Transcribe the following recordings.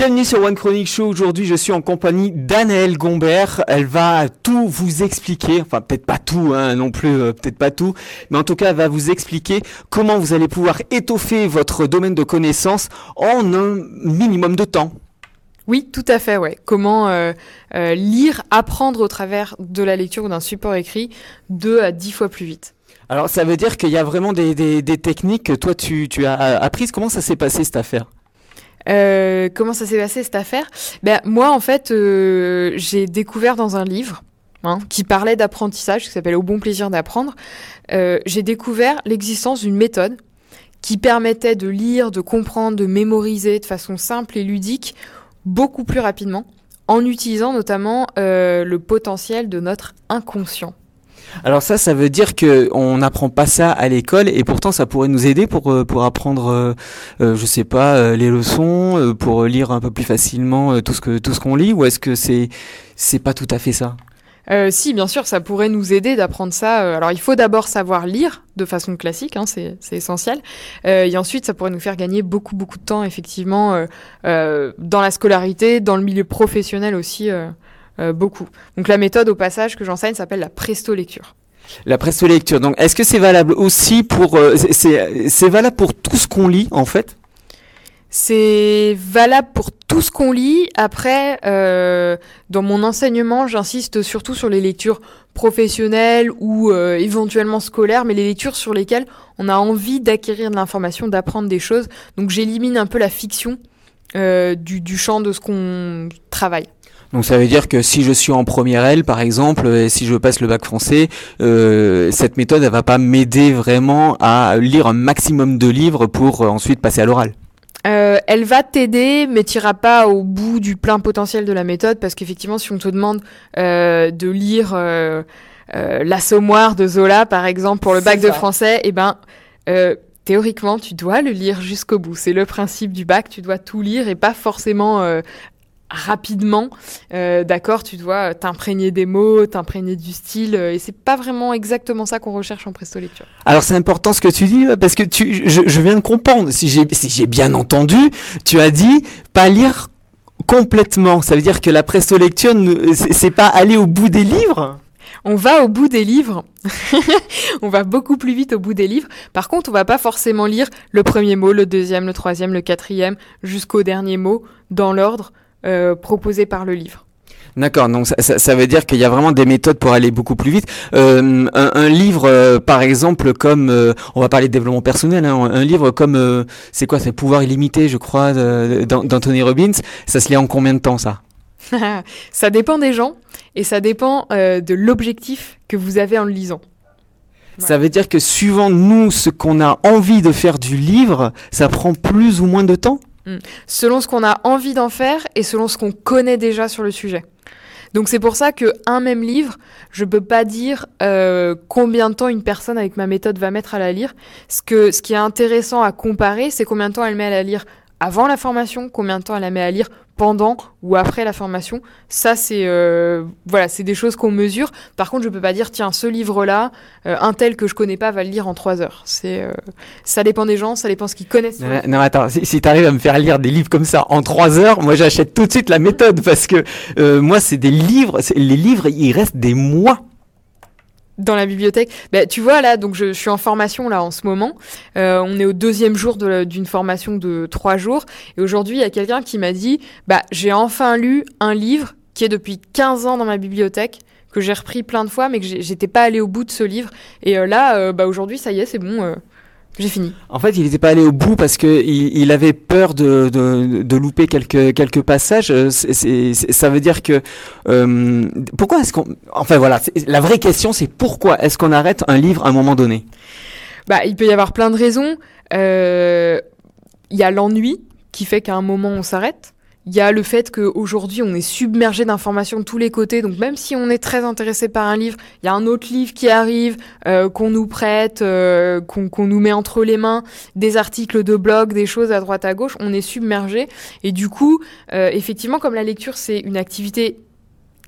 Bienvenue sur One Chronic Show. Aujourd'hui, je suis en compagnie d'Anaëlle Gombert. Elle va tout vous expliquer. Enfin, peut-être pas tout, hein, non plus, euh, peut-être pas tout. Mais en tout cas, elle va vous expliquer comment vous allez pouvoir étoffer votre domaine de connaissances en un minimum de temps. Oui, tout à fait, ouais. Comment euh, euh, lire, apprendre au travers de la lecture ou d'un support écrit deux à dix fois plus vite. Alors, ça veut dire qu'il y a vraiment des, des, des techniques que toi, tu, tu as apprises. Comment ça s'est passé, cette affaire? Euh, comment ça s'est passé cette affaire? Ben moi en fait euh, j'ai découvert dans un livre hein, qui parlait d'apprentissage qui s'appelle Au bon plaisir d'apprendre. euh, j'ai découvert l'existence d'une méthode qui permettait de lire, de comprendre, de mémoriser de façon simple et ludique beaucoup plus rapidement en utilisant notamment le potentiel de notre inconscient. Alors ça, ça veut dire que on n'apprend pas ça à l'école et pourtant ça pourrait nous aider pour euh, apprendre, euh, euh, je sais pas, les leçons, pour lire un peu plus facilement tout ce que tout qu'on lit. Ou est-ce que c'est c'est pas tout à fait ça? Si, bien sûr, ça pourrait nous aider d'apprendre ça. Alors, il faut d'abord savoir lire de façon classique, hein, c'est essentiel. Et ensuite, ça pourrait nous faire gagner beaucoup, beaucoup de temps, effectivement, dans la scolarité, dans le milieu professionnel aussi, euh, beaucoup. Donc, la méthode, au passage, que j'enseigne s'appelle la presto-lecture. La presto-lecture. Donc, est-ce que c'est valable aussi pour euh, c'est- valable pour tout ce qu'on lit en fait? C'est valable pour tout ce qu'on lit. Après, euh, dans mon enseignement, j'insiste surtout sur les lectures professionnelles ou euh, éventuellement scolaires, mais les lectures sur lesquelles on a envie d'acquérir de l'information, d'apprendre des choses. Donc j'élimine un peu la fiction euh, du, du champ de ce qu'on travaille. Donc ça veut dire que si je suis en première L par exemple, et si je passe le bac français, euh, cette méthode elle va pas m'aider vraiment à lire un maximum de livres pour euh, ensuite passer à l'oral. Euh, elle va t'aider, mais tu pas au bout du plein potentiel de la méthode, parce qu'effectivement, si on te demande euh, de lire euh, euh, L'Assommoir de Zola, par exemple, pour le bac de ça. français, eh ben, euh, théoriquement, tu dois le lire jusqu'au bout. C'est le principe du bac, tu dois tout lire et pas forcément euh, rapidement. Euh, D'accord, tu dois t'imprégner des mots, t'imprégner du style, euh, et c'est pas vraiment exactement ça qu'on recherche en presto lecture. Alors c'est important ce que tu dis parce que tu, je, je viens de comprendre. Si j'ai si bien entendu, tu as dit pas lire complètement. Ça veut dire que la presto lecture c'est pas aller au bout des livres? On va au bout des livres. on va beaucoup plus vite au bout des livres. Par contre, on va pas forcément lire le premier mot, le deuxième, le troisième, le quatrième, jusqu'au dernier mot, dans l'ordre euh, proposé par le livre. D'accord, donc ça, ça, ça veut dire qu'il y a vraiment des méthodes pour aller beaucoup plus vite. Euh, un, un livre, euh, par exemple, comme euh, on va parler de développement personnel, hein, un livre comme c'est quoi, c'est Pouvoir illimité, je crois, d'Anthony Robbins. Ça se lit en combien de temps ça? Ça dépend des gens et ça dépend de l'objectif que vous avez en le lisant. Ça veut dire que suivant nous ce qu'on a envie de faire du livre, ça prend plus ou moins de temps? Selon ce qu'on a envie d'en faire et selon ce qu'on connaît déjà sur le sujet. Donc c'est pour ça que un même livre, je peux pas dire euh, combien de temps une personne avec ma méthode va mettre à la lire. Ce que ce qui est intéressant à comparer, c'est combien de temps elle met à la lire avant la formation, combien de temps elle la met à lire pendant ou après la formation. Ça c'est euh, voilà, c'est des choses qu'on mesure. Par contre, je peux pas dire tiens ce livre-là, euh, un tel que je connais pas va le lire en trois heures. C'est euh, ça dépend des gens, ça dépend ce qu'ils connaissent. Non, non, attends, si, si tu arrives à me faire lire des livres comme ça en trois heures, moi j'achète tout de suite la méthode parce que euh, moi c'est des livres, les livres il reste des mois. Dans la bibliothèque. Bah, tu vois, là, donc je, suis en formation là en ce moment. Euh, on est au deuxième jour d'une formation de trois jours. Et aujourd'hui, il y a quelqu'un qui m'a dit bah, J'ai enfin lu un livre qui est depuis 15 ans dans ma bibliothèque, que j'ai repris plein de fois, mais que j'étais pas allé au bout de ce livre. Et euh, là, euh, bah, aujourd'hui, ça y est, c'est bon, euh, j'ai fini. En fait, il n'était pas allé au bout parce que il, il avait peur de, de, de louper quelques quelques passages. Euh, c'est- c'est- c'est- ça veut dire que euh, pourquoi est-ce qu'on enfin voilà, la vraie question c'est pourquoi est-ce qu'on arrête un livre à un moment donné? Bah, il peut y avoir plein de raisons. Euh, Il y a l'ennui qui fait qu'à un moment on s'arrête. Il y a le fait qu'aujourd'hui on est submergé d'informations de tous les côtés, donc même si on est très intéressé par un livre, il y a un autre livre qui arrive, euh, qu'on nous prête, euh, qu'on nous met entre les mains, des articles de blog, des choses à droite à gauche, on est submergé. Et du coup, euh, effectivement, comme la lecture c'est une activité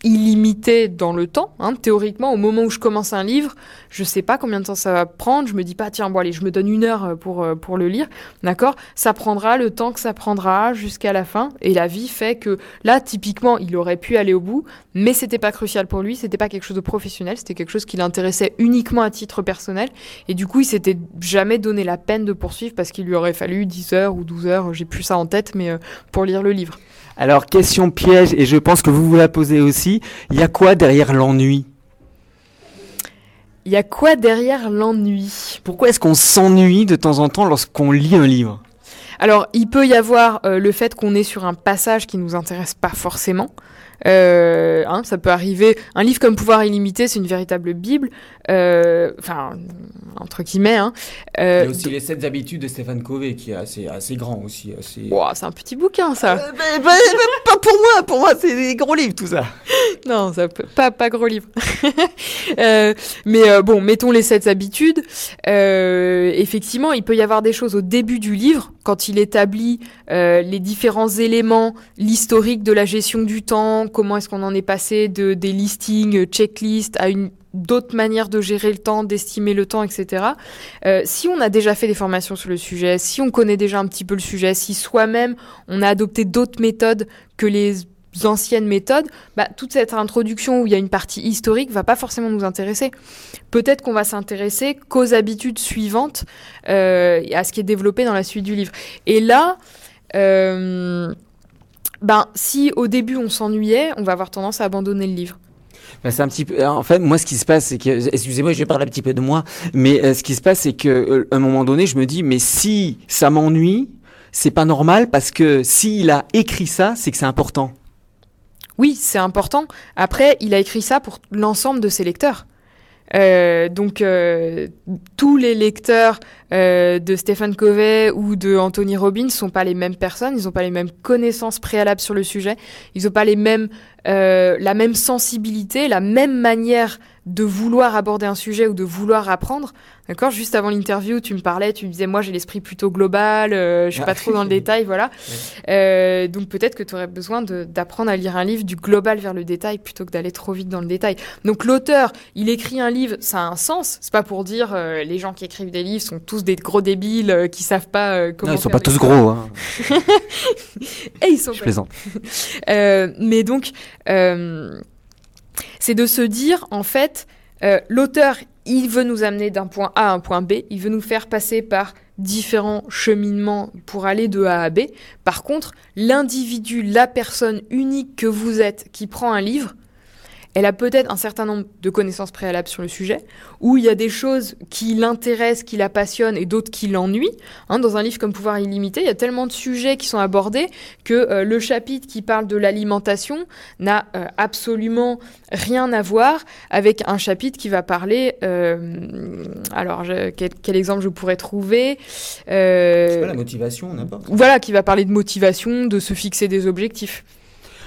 illimité dans le temps. Hein. Théoriquement, au moment où je commence un livre, je sais pas combien de temps ça va prendre. Je me dis pas, tiens, bon, allez, je me donne une heure euh, pour, euh, pour le lire. D'accord? Ça prendra le temps que ça prendra jusqu'à la fin. Et la vie fait que là, typiquement, il aurait pu aller au bout, mais c'était pas crucial pour lui. C'était pas quelque chose de professionnel. C'était quelque chose qui l'intéressait uniquement à titre personnel. Et du coup, il s'était jamais donné la peine de poursuivre parce qu'il lui aurait fallu 10 heures ou 12 heures, j'ai plus ça en tête, mais euh, pour lire le livre. Alors, question piège, et je pense que vous vous la posez aussi, il y a quoi derrière l'ennui? Il y a quoi derrière l'ennui? Pourquoi est-ce qu'on s'ennuie de temps en temps lorsqu'on lit un livre? Alors, il peut y avoir euh, le fait qu'on est sur un passage qui nous intéresse pas forcément. Euh, hein, ça peut arriver. Un livre comme Pouvoir illimité, c'est une véritable bible. Euh, enfin, entre guillemets. Hein. Euh, Il y a aussi les 7 habitudes de Stéphane Covey, qui est assez, assez grand aussi. Assez... c'est un petit bouquin, ça. Euh, bah, bah, bah, pas pour moi, pour moi, c'est des gros livres, tout ça. non, ça peut, pas, pas gros livre. euh, mais euh, bon, mettons les 7 habitudes. Euh, effectivement, il peut y avoir des choses au début du livre, quand il établit les différents éléments, l'historique de la gestion du temps, comment est-ce qu'on en est passé de des listings, checklists à une d'autres manières de gérer le temps, d'estimer le temps, etc. Euh, si on a déjà fait des formations sur le sujet, si on connaît déjà un petit peu le sujet, si soi-même on a adopté d'autres méthodes que les anciennes méthodes, bah, toute cette introduction où il y a une partie historique va pas forcément nous intéresser. Peut-être qu'on va s'intéresser qu'aux habitudes suivantes, euh, à ce qui est développé dans la suite du livre. Et là, euh, ben, si au début on s'ennuyait, on va avoir tendance à abandonner le livre. Ben, c'est un petit peu. En fait, moi, ce qui se passe, c'est que. Excusez-moi, je vais parler un petit peu de moi. Mais euh, ce qui se passe, c'est que, euh, un moment donné, je me dis, mais si ça m'ennuie, c'est pas normal parce que s'il a écrit ça, c'est que c'est important. Oui, c'est important. Après, il a écrit ça pour l'ensemble de ses lecteurs. Euh, donc euh, tous les lecteurs euh, de Stephen Covey ou de Anthony Robbins sont pas les mêmes personnes, ils n'ont pas les mêmes connaissances préalables sur le sujet, ils n'ont pas les mêmes euh, la même sensibilité, la même manière de vouloir aborder un sujet ou de vouloir apprendre. D'accord Juste avant l'interview, tu me parlais, tu me disais, moi j'ai l'esprit plutôt global, euh, je suis pas trop dans le détail, voilà. Euh, donc peut-être que tu aurais besoin d'apprendre à lire un livre du global vers le détail plutôt que d'aller trop vite dans le détail. Donc l'auteur, il écrit un livre, ça a un sens. C'est pas pour dire euh, les gens qui écrivent des livres sont tous des gros débiles euh, qui savent pas euh, comment. Non, ils sont pas tous gros. Hein. Et ils sont. Je plaisante. mais donc euh, c'est de se dire, en fait, euh, l'auteur, il veut nous amener d'un point A à un point B, il veut nous faire passer par différents cheminements pour aller de A à B. Par contre, l'individu, la personne unique que vous êtes qui prend un livre, elle a peut-être un certain nombre de connaissances préalables sur le sujet, où il y a des choses qui l'intéressent, qui la passionnent et d'autres qui l'ennuient. Hein, dans un livre comme Pouvoir illimité, il y a tellement de sujets qui sont abordés que euh, le chapitre qui parle de l'alimentation n'a euh, absolument rien à voir avec un chapitre qui va parler. Euh, alors, je, quel, quel, exemple je pourrais trouver pas, la motivation, n'importe. Voilà, qui va parler de motivation, de se fixer des objectifs.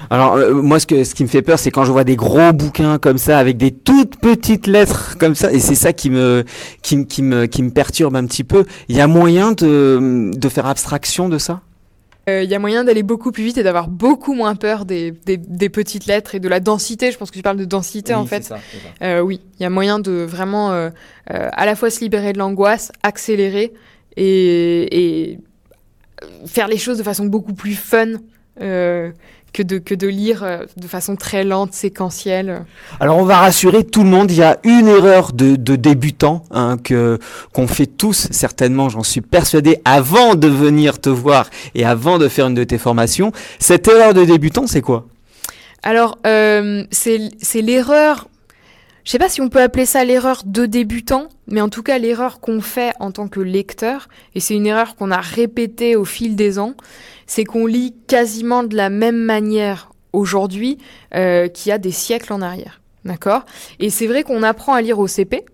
Alors euh, moi ce, que, ce qui me fait peur c'est quand je vois des gros bouquins comme ça avec des toutes petites lettres comme ça et c'est ça qui me qui, qui, me qui me perturbe un petit peu. Il y a moyen de, de faire abstraction de ça? Il euh, y a moyen d'aller beaucoup plus vite et d'avoir beaucoup moins peur des, des, des, petites lettres et de la densité. Je pense que tu parles de densité oui, en fait. Ça, ça. Euh, oui, il y a moyen de vraiment euh, à la fois se libérer de l'angoisse, accélérer et, et, faire les choses de façon beaucoup plus fun que de, que de lire euh, de façon très lente, séquentielle. Alors on va rassurer tout le monde, il y a une erreur de, de débutant hein, que qu'on fait tous certainement, j'en suis persuadé, avant de venir te voir et avant de faire une de tes formations. Cette erreur de débutant, c'est quoi? Alors euh, c'est l'erreur je sais pas si on peut appeler ça l'erreur de débutant, mais en tout cas l'erreur qu'on fait en tant que lecteur, et c'est une erreur qu'on a répétée au fil des ans, c'est qu'on lit quasiment de la même manière aujourd'hui euh, qu'il y a des siècles en arrière. D'accord? Et c'est vrai qu'on apprend à lire au CP,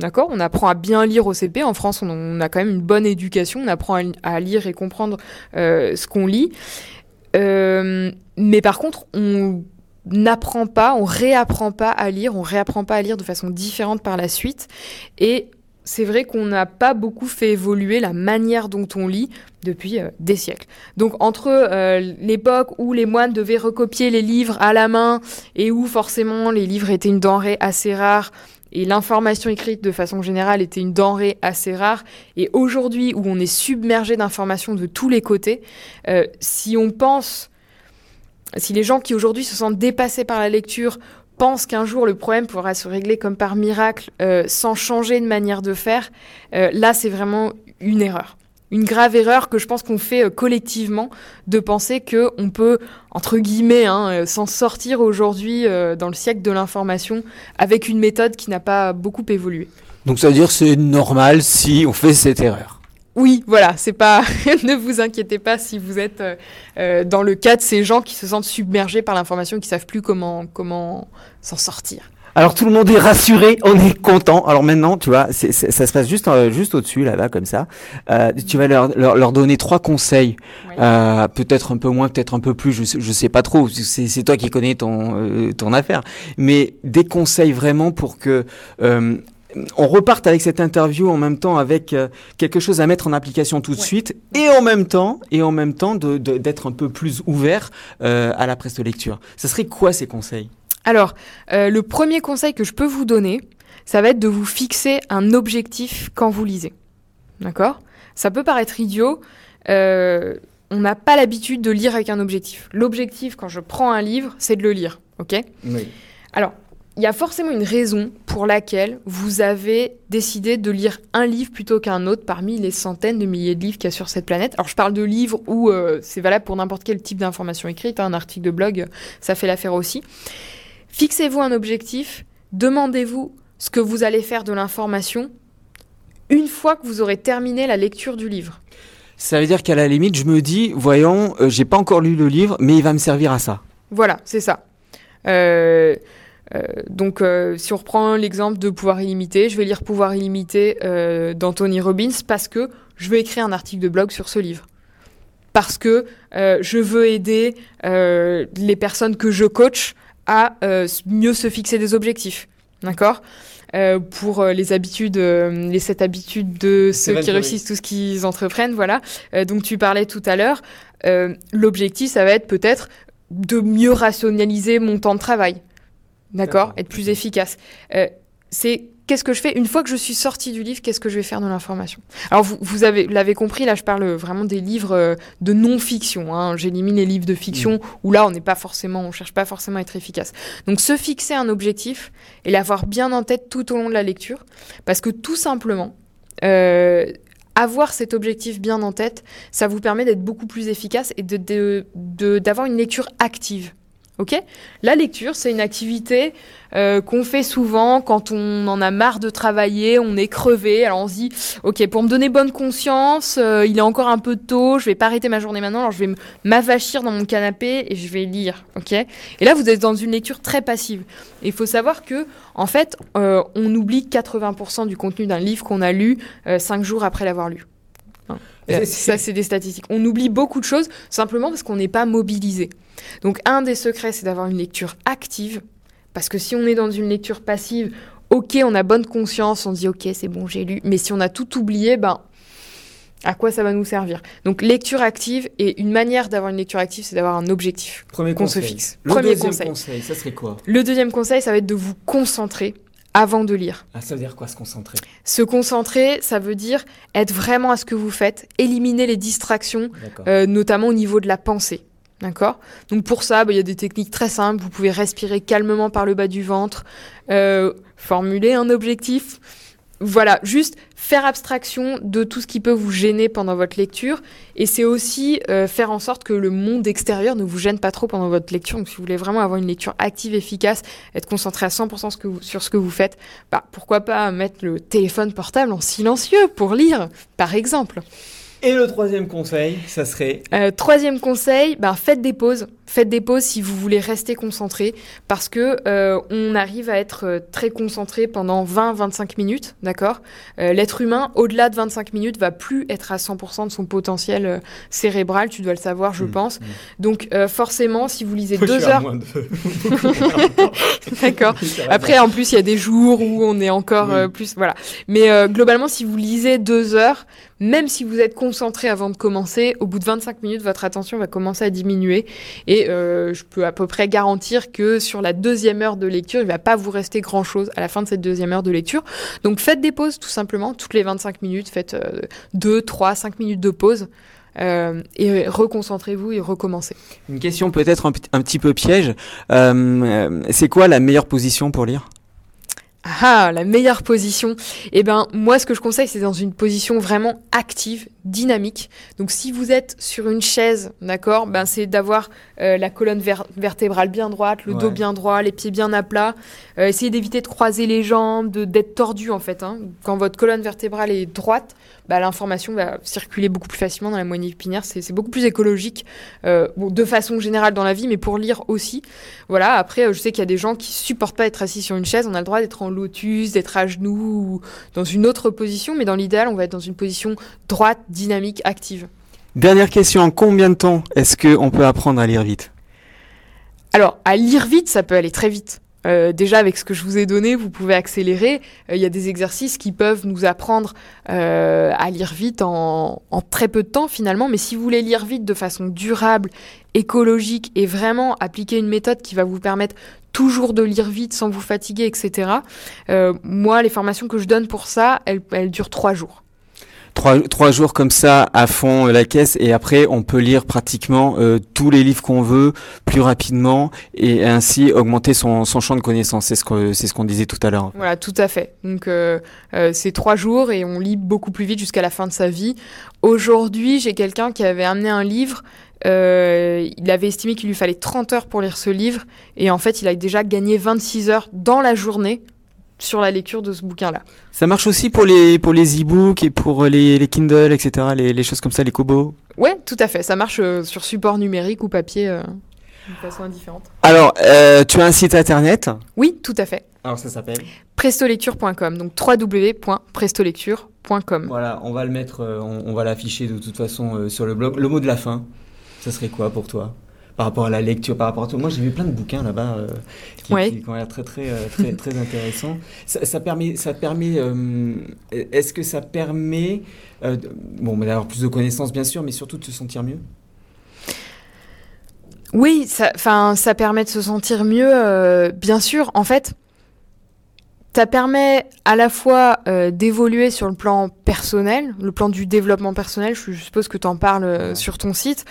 D'accord? On apprend à bien lire au CP. En France, on, a quand même une bonne éducation. On apprend à, à lire et comprendre euh, ce qu'on lit. Euh, mais par contre, on n'apprend pas, on réapprend pas à lire, on réapprend pas à lire de façon différente par la suite. Et c'est vrai qu'on n'a pas beaucoup fait évoluer la manière dont on lit depuis euh, des siècles. Donc entre euh, l'époque où les moines devaient recopier les livres à la main et où forcément les livres étaient une denrée assez rare et l'information écrite de façon générale était une denrée assez rare, et aujourd'hui où on est submergé d'informations de tous les côtés, euh, si on pense, si les gens qui aujourd'hui se sentent dépassés par la lecture pensent qu'un jour le problème pourra se régler comme par miracle euh, sans changer de manière de faire, euh, là c'est vraiment une erreur. Une grave erreur que je pense qu'on fait euh, collectivement de penser que on peut entre guillemets hein, s'en sortir aujourd'hui dans le siècle de l'information avec une méthode qui n'a pas beaucoup évolué. Donc ça veut dire c'est normal si on fait cette erreur. Oui, voilà, c'est pas. ne vous inquiétez pas si vous êtes euh, euh, dans le cas de ces gens qui se sentent submergés par l'information, qui savent plus comment comment s'en sortir. Alors tout le monde est rassuré, on est content. Alors maintenant, tu vois, ça se passe juste euh, juste au-dessus là, là comme ça. tu vas leur, leur, donner trois conseils, peut-être un peu moins, peut-être un peu plus. Je je sais pas trop. C'est toi qui connais ton ton affaire, mais des conseils vraiment pour que on reparte avec cette interview en même temps avec euh, quelque chose à mettre en application tout de suite et en même temps et en même temps d'être un peu plus ouvert euh, à la presse de lecture. Ce serait quoi ces conseils? Alors, euh, le premier conseil que je peux vous donner, ça va être de vous fixer un objectif quand vous lisez. D'accord? Ça peut paraître idiot. on n'a pas l'habitude de lire avec un objectif. L'objectif, quand je prends un livre, c'est de le lire. Ok? Oui. Alors, il y a forcément une raison pour laquelle vous avez décidé de lire un livre plutôt qu'un autre parmi les centaines de milliers de livres qu'il y a sur cette planète. Alors je parle de livres où euh, c'est valable pour n'importe quel type d'information écrite, hein, un article de blog, ça fait l'affaire aussi. Fixez-vous un objectif, demandez-vous ce que vous allez faire de l'information une fois que vous aurez terminé la lecture du livre. Ça veut dire qu'à la limite, je me dis, voyons, euh, j'ai pas encore lu le livre, mais il va me servir à ça. Voilà, c'est ça. Euh, euh, donc, euh, si on reprend l'exemple de Pouvoir illimité, je vais lire Pouvoir illimité euh, d'Anthony Robbins parce que je veux écrire un article de blog sur ce livre. Parce que je veux aider les personnes que je coach à mieux se fixer des objectifs. D'accord? Pour les habitudes, les sept habitudes de ceux qui réussissent tout ce qu'ils entreprennent, voilà. donc tu parlais tout à l'heure. L'objectif, ça va être peut-être de mieux rationaliser mon temps de travail. D'accord Être plus efficace. Euh, c'est qu'est-ce que je fais? Une fois que je suis sortie du livre Qu'est-ce que je vais faire de l'information? Alors vous, vous avez l'avez compris, là je parle vraiment des livres euh, de non-fiction. Hein. J'élimine les livres de fiction mm. où là on n'est pas forcément, on cherche pas forcément à être efficace. Donc se fixer un objectif et l'avoir bien en tête tout au long de la lecture, parce que tout simplement. Euh, avoir cet objectif bien en tête, ça vous permet d'être beaucoup plus efficace et d'avoir de, de, une lecture active. Ok? La lecture, c'est une activité euh, qu'on fait souvent quand on en a marre de travailler, on est crevé. Alors on se dit, ok, pour me donner bonne conscience, euh, il est encore un peu tôt, je vais pas arrêter ma journée maintenant, alors je vais m'avachir dans mon canapé et je vais lire. Ok? Et là, vous êtes dans une lecture très passive. il faut savoir que, en fait, euh, on oublie 80% du contenu d'un livre qu'on a lu cinq jours après l'avoir lu. Ça, c'est des statistiques. On oublie beaucoup de choses simplement parce qu'on n'est pas mobilisé. Donc un des secrets, c'est d'avoir une lecture active, parce que si on est dans une lecture passive, ok, on a bonne conscience, on dit ok, c'est bon, j'ai lu, mais si on a tout oublié, ben à quoi ça va nous servir? Donc lecture active et une manière d'avoir une lecture active, c'est d'avoir un objectif qu'on se fixe. Le Premier deuxième conseil. ça serait quoi? Le deuxième conseil, ça va être de vous concentrer avant de lire. Ah, ça veut dire quoi se concentrer? Se concentrer, ça veut dire être vraiment à ce que vous faites, éliminer les distractions, euh, notamment au niveau de la pensée. D'accord? Donc pour ça, bah, il y a des techniques très simples. Vous pouvez respirer calmement par le bas du ventre, euh, formuler un objectif. Voilà, juste faire abstraction de tout ce qui peut vous gêner pendant votre lecture. Et c'est aussi euh, faire en sorte que le monde extérieur ne vous gêne pas trop pendant votre lecture. Donc si vous voulez vraiment avoir une lecture active, efficace, être concentré à 100% sur ce que vous faites, bah, pourquoi pas mettre le téléphone portable en silencieux pour lire, par exemple. Et le troisième conseil, ça serait euh, Troisième conseil, ben, faites des pauses. Faites des pauses si vous voulez rester concentré parce que euh, on arrive à être euh, très concentré pendant 20-25 minutes, d'accord? Euh, L'être humain, au-delà de 25 minutes, va plus être à 100% de son potentiel euh, cérébral, tu dois le savoir, je Mmh, pense. mmh. Donc forcément, si vous lisez Je deux heures, moins de- d'accord Après, en plus, il y a des jours où on est encore Oui. plus, voilà. Mais globalement, si vous lisez deux heures, même si vous êtes concentré avant de commencer, au bout de 25 minutes, votre attention va commencer à diminuer. Et euh, je peux à peu près garantir que sur la deuxième heure de lecture, il va pas vous rester grand chose à la fin de cette deuxième heure de lecture. Donc faites des pauses, tout simplement, toutes les 25 minutes, faites euh, 2, 3, 5 minutes de pause. euh, et reconcentrez-vous et recommencez. Une question peut-être un, petit peu piège. Euh, c'est quoi la meilleure position pour lire? Ah, la meilleure position. Eh ben, moi, ce que je conseille, c'est dans une position vraiment active, dynamique. Donc, si vous êtes sur une chaise, d'accord, ben, c'est d'avoir euh, la colonne ver- vertébrale bien droite, le dos bien droit, les pieds bien à plat. Euh, essayez d'éviter de croiser les jambes, d'être tordu, en fait. hein. Quand votre colonne vertébrale est droite, bah, l'information va circuler beaucoup plus facilement dans la moelle épinière. C'est beaucoup plus écologique, euh, bon, de façon générale dans la vie, mais pour lire aussi. Voilà, après, je sais qu'il y a des gens qui supportent pas être assis sur une chaise. On a le droit d'être en lotus, d'être à genoux ou dans une autre position, mais dans l'idéal, on va être dans une position droite, dynamique, active. Dernière question, en combien de temps est-ce qu'on peut apprendre à lire vite? Alors, à lire vite, ça peut aller très vite. Euh, déjà, avec ce que je vous ai donné, vous pouvez accélérer. Euh, Il y a des exercices qui peuvent nous apprendre euh, à lire vite en, en très peu de temps finalement. Mais si vous voulez lire vite de façon durable, écologique et vraiment appliquer une méthode qui va vous permettre toujours de lire vite sans vous fatiguer, etc. euh, moi, les formations que je donne pour ça, elles, elles durent trois jours. trois, trois jours comme ça à fond euh, la caisse et après on peut lire pratiquement euh, tous les livres qu'on veut plus rapidement et ainsi augmenter son, son champ de connaissances. C'est ce c'est ce qu'on disait tout à l'heure. Voilà, tout à fait. Donc euh, euh, c'est trois jours et on lit beaucoup plus vite jusqu'à la fin de sa vie. Aujourd'hui, j'ai quelqu'un qui avait amené un livre. Euh, il avait estimé qu'il lui fallait 30 heures pour lire ce livre et en fait, il a déjà gagné 26 heures dans la journée sur la lecture de ce bouquin-là. Ça marche aussi pour les pour les e-books et pour les, les Kindle etc. Les, les choses comme ça, les Kobo? Ouais, tout à fait. Ça marche euh, sur support numérique ou papier euh, de façon indifférente. Alors euh, tu as un site internet? Oui, tout à fait. Alors ça s'appelle? Prestolecture.com, donc www.prestolecture.com. Voilà, on va le mettre, euh, on, on va l'afficher de toute façon euh, sur le blog. Le mot de la fin, ça serait quoi pour toi Par rapport à la lecture, par rapport à toi Moi j'ai vu plein de bouquins là-bas euh, qui, Ouais. qui- qui ont l'air très très euh, très, très intéressants. Ça, ça permet, ça permet. euh, Est-ce que ça permet, euh, bon, d'avoir plus de connaissances bien sûr, mais surtout de se sentir mieux? Oui, ça, enfin, ça permet de se sentir mieux, bien sûr. En fait, ça permet à la fois euh, d'évoluer sur le plan personnel, le plan du développement personnel. Je, suppose que tu en parles euh, Ouais. sur ton site.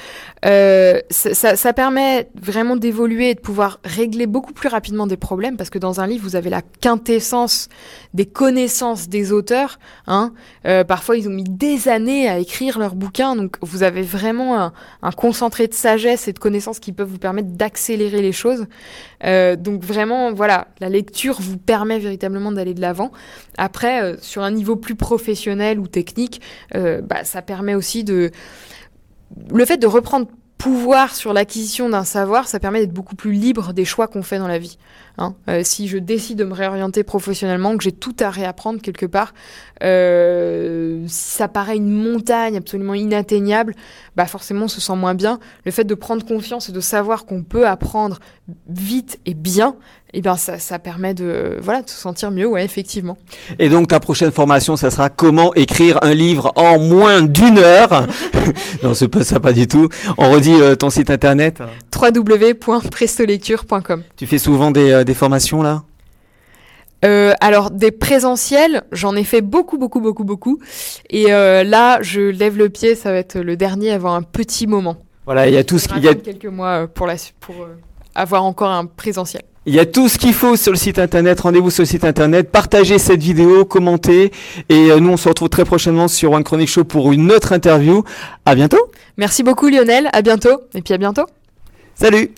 Euh, ça, ça- ça permet vraiment d'évoluer et de pouvoir régler beaucoup plus rapidement des problèmes, parce que dans un livre, vous avez la quintessence des connaissances des auteurs. Hein. Euh, parfois, ils ont mis des années à écrire leur bouquin, donc vous avez vraiment un, un concentré de sagesse et de connaissances qui peuvent vous permettre d'accélérer les choses. Donc vraiment, voilà, la lecture vous permet véritablement d'aller de l'avant. Après, euh, sur un niveau plus professionnel ou technique, euh, bah, ça permet aussi de... Le fait de reprendre pouvoir sur l'acquisition d'un savoir, ça permet d'être beaucoup plus libre des choix qu'on fait dans la vie. Hein. Euh, si je décide de me réorienter professionnellement, que j'ai tout à réapprendre quelque part, euh, si ça paraît une montagne absolument inatteignable, bah forcément on se sent moins bien. Le fait de prendre confiance et de savoir qu'on peut apprendre vite et bien, et ben ça, ça permet de voilà de se sentir mieux, ouais effectivement. Et donc ta prochaine formation, ça sera comment écrire un livre en moins d'une heure? non, c'est pas ça, pas du tout. On redit euh, ton site internet? www.prestolecture.com. Tu fais souvent des, euh, des formations là? Euh, alors des présentiels, j'en ai fait beaucoup, beaucoup, beaucoup, beaucoup. Et euh, là, je lève le pied, ça va être le dernier avant un petit moment. Voilà, il y a tout ce Il qu'il y a, quelques mois pour la su- pour avoir encore un présentiel. il y a tout ce qu'il faut sur le site internet. Rendez-vous sur le site internet, partagez cette vidéo, commentez et nous on se retrouve très prochainement sur One Chronic Show pour une autre interview. À bientôt. Merci beaucoup Lionel, à bientôt et puis à bientôt. Salut.